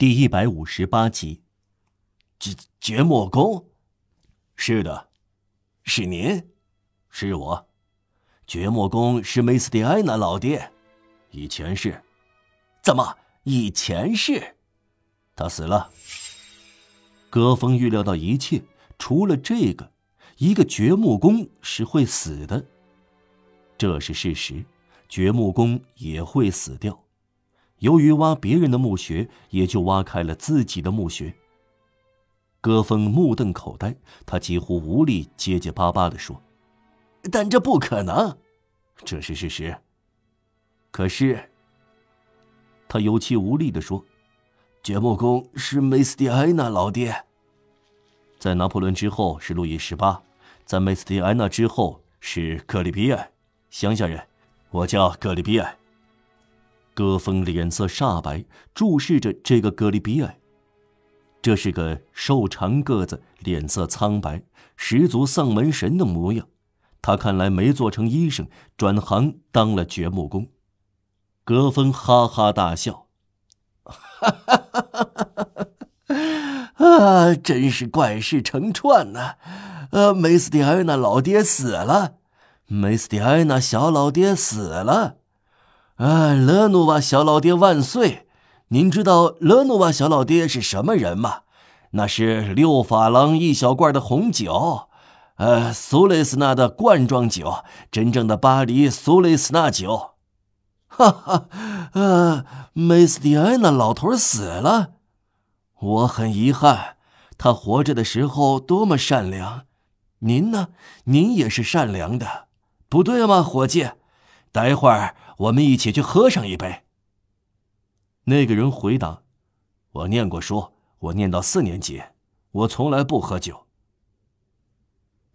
第一百五十八集。掘掘墓工？是的，是您？是我。掘墓工是梅斯蒂埃娜老爹？以前是。怎么？以前是？他死了。戈峰预料到一切，除了这个，一个掘墓工是会死的。这是事实，掘墓工也会死掉。由于挖别人的墓穴，也就挖开了自己的墓穴。戈峰目瞪口呆，他几乎无力结结巴巴的说：“但这不可能，这是事实。可是。”他有气无力的说：“掘墓工是梅斯蒂埃娜老爹，在拿破仑之后是路易十八，在梅斯蒂埃娜之后是格里比埃。乡下人，我叫格里比埃。”戈峰脸色煞白，注视着这个格里比埃。这是个瘦长个子、脸色苍白、十足丧门神的模样。他看来没做成医生，转行当了掘墓工。格峰哈哈大笑，哈哈哈哈哈！啊，真是怪事成串呐！呃，梅斯蒂埃娜老爹死了，梅斯蒂埃娜小老爹死了。啊，勒努瓦小老爹万岁！您知道勒努瓦小老爹是什么人吗？那是六法郎一小罐的红酒，呃，苏雷斯纳的罐装酒，真正的巴黎苏雷斯纳酒。哈哈，呃，梅斯蒂埃娜老头死了，我很遗憾。他活着的时候多么善良，您呢？您也是善良的，不对吗，伙计？待会儿我们一起去喝上一杯。那个人回答：“我念过书，我念到四年级，我从来不喝酒。”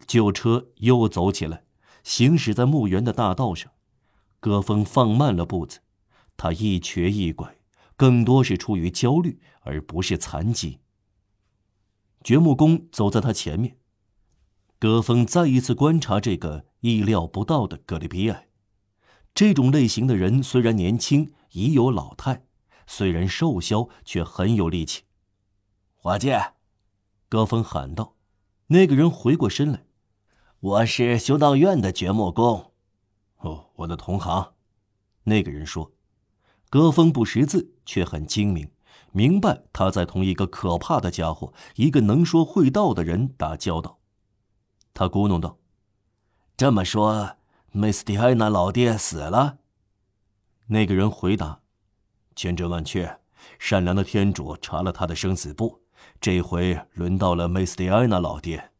旧车又走起来，行驶在墓园的大道上。戈峰放慢了步子，他一瘸一拐，更多是出于焦虑，而不是残疾。掘墓工走在他前面，戈峰再一次观察这个意料不到的格里比埃。这种类型的人虽然年轻，已有老态；虽然瘦削，却很有力气。伙计，戈峰喊道。那个人回过身来：“我是修道院的掘墓工。”哦，我的同行，那个人说：“戈峰不识字，却很精明，明白他在同一个可怕的家伙，一个能说会道的人打交道。”他咕哝道：“这么说，梅斯蒂埃娜老爹死了？”那个人回答：“千真万确，善良的天主查了他的生死簿，这回轮到了梅斯蒂埃娜老爹。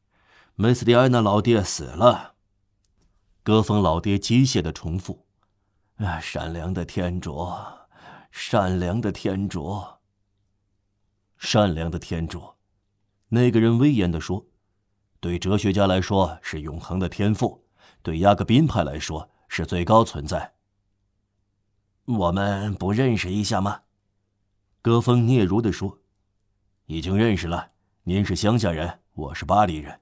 梅斯蒂埃娜老爹死了。”戈峰老爹机械的重复：“啊，善良的天主，善良的天主，善良的天主。”那个人威严的说：“对哲学家来说是永恒的天赋，对雅各宾派来说是最高存在。”我们不认识一下吗？”戈峰嗫嚅的说：“已经认识了。您是乡下人，我是巴黎人。”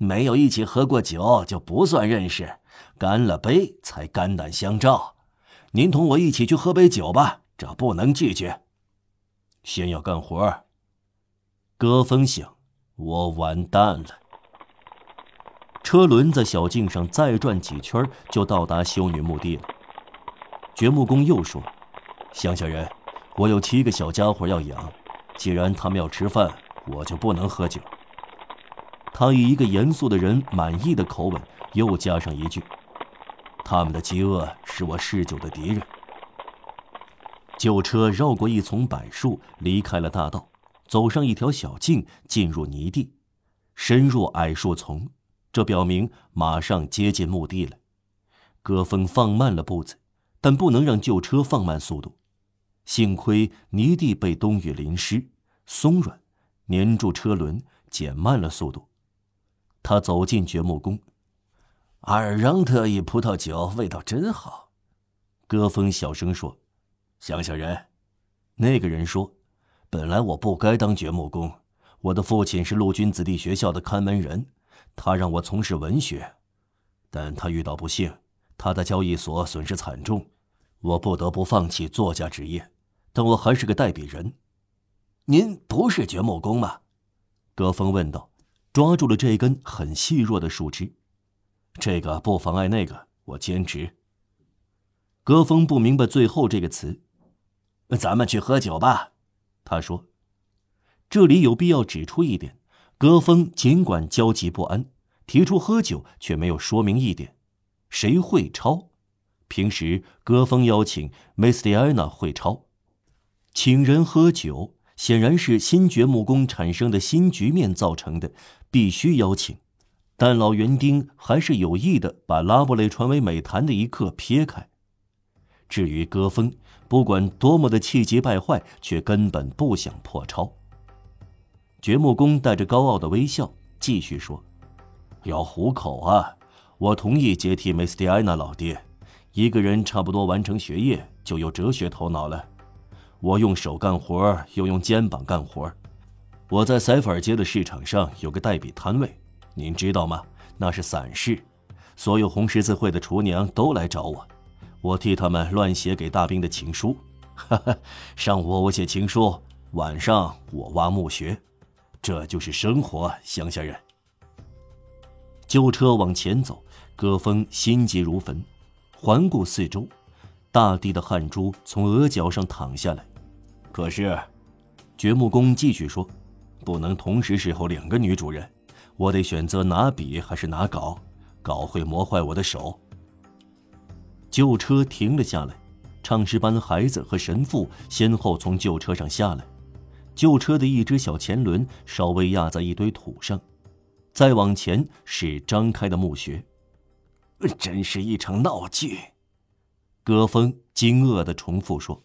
没有一起喝过酒就不算认识，干了杯才肝胆相照。您同我一起去喝杯酒吧，这不能拒绝。先要干活。戈峰想，我完蛋了。车轮在小径上再转几圈，就到达修女墓地了。掘墓工又说：“乡下人，我有七个小家伙要养，既然他们要吃饭，我就不能喝酒。”他以一个严肃的人满意的口吻又加上一句：“他们的饥饿是我嗜酒的敌人。”旧车绕过一丛柏树，离开了大道，走上一条小径，进入泥地，深入矮树丛，这表明马上接近墓地了。戈峰放慢了步子，但不能让旧车放慢速度。幸亏泥地被冬雨淋湿，松软，粘住车轮，减慢了速度。他走进掘墓工，阿尔让特意葡萄酒味道真好。戈峰小声说：“乡下人。”那个人说：“本来我不该当掘墓工，我的父亲是陆军子弟学校的看门人，他让我从事文学，但他遇到不幸，他在交易所损失惨重，我不得不放弃作家职业，但我还是个代笔人。您不是掘墓工吗？戈峰问道，抓住了这根很细弱的树枝。这个不妨碍那个，我兼职。戈峰不明白最后这个词。咱们去喝酒吧，他说。这里有必要指出一点：戈峰尽管焦急不安，提出喝酒，却没有说明一点：谁会抄？平时戈峰邀请梅斯蒂安娜会抄，请人喝酒显然是新掘木工产生的新局面造成的，必须邀请。但老园丁还是有意的把拉布雷传为美谈的一刻撇开。至于戈峰，不管多么的气急败坏，却根本不想破抄。掘墓工带着高傲的微笑继续说：“要糊口啊！我同意接替梅斯蒂安娜老爹。一个人差不多完成学业，就有哲学头脑了。我用手干活，又用肩膀干活。我在塞弗尔街的市场上有个代笔摊位，您知道吗？那是散市，所有红十字会的厨娘都来找我。”我替他们乱写给大兵的情书，哈哈，上午我写情书，晚上我挖墓穴，这就是生活，乡下人。旧车往前走，戈峰心急如焚，环顾四周，大地的汗珠从额角上淌下来。可是，掘墓工继续说：“不能同时侍候两个女主人，我得选择拿笔还是拿镐，镐会磨坏我的手。”旧车停了下来，唱诗班孩子和神父先后从旧车上下来。旧车的一只小前轮稍微压在一堆土上，再往前是张开的墓穴。真是一场闹剧，戈峰惊愕地重复说。